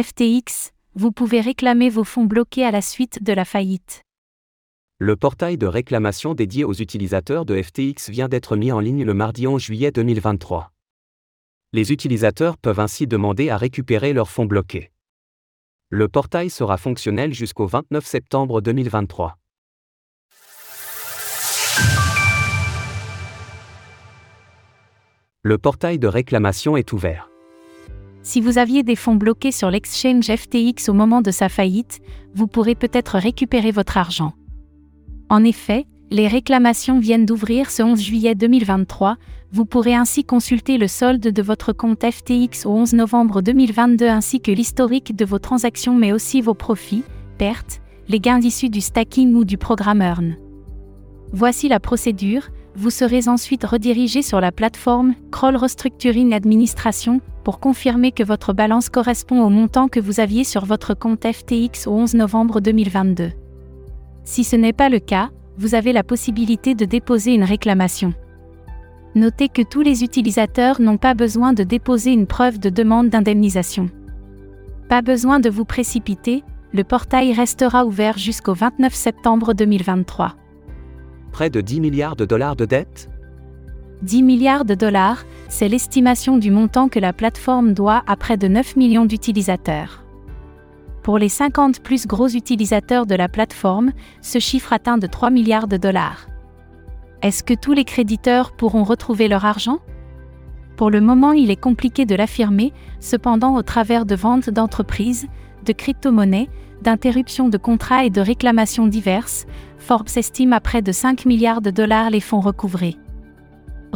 FTX, vous pouvez réclamer vos fonds bloqués à la suite de la faillite. Le portail de réclamation dédié aux utilisateurs de FTX vient d'être mis en ligne le mardi 11 juillet 2023. Les utilisateurs peuvent ainsi demander à récupérer leurs fonds bloqués. Le portail sera fonctionnel jusqu'au 29 septembre 2023. Le portail de réclamation est ouvert. Si vous aviez des fonds bloqués sur l'exchange FTX au moment de sa faillite, vous pourrez peut-être récupérer votre argent. En effet, les réclamations viennent d'ouvrir ce 11 juillet 2023, vous pourrez ainsi consulter le solde de votre compte FTX au 11 novembre 2022 ainsi que l'historique de vos transactions mais aussi vos profits, pertes, les gains issus du stacking ou du programme Earn. Voici la procédure, vous serez ensuite redirigé sur la plateforme Crawl Restructuring Administration pour confirmer que votre balance correspond au montant que vous aviez sur votre compte FTX au 11 novembre 2022. Si ce n'est pas le cas, vous avez la possibilité de déposer une réclamation. Notez que tous les utilisateurs n'ont pas besoin de déposer une preuve de demande d'indemnisation. Pas besoin de vous précipiter, le portail restera ouvert jusqu'au 29 septembre 2023 près de 10 milliards de dollars de dettes 10 milliards de dollars, c'est l'estimation du montant que la plateforme doit à près de 9 millions d'utilisateurs. Pour les 50 plus gros utilisateurs de la plateforme, ce chiffre atteint de 3 milliards de dollars. Est-ce que tous les créditeurs pourront retrouver leur argent? Pour le moment, il est compliqué de l'affirmer, cependant au travers de ventes d'entreprises, de crypto-monnaies, d'interruptions de contrats et de réclamations diverses, Forbes estime à près de 5 milliards de dollars les fonds recouvrés.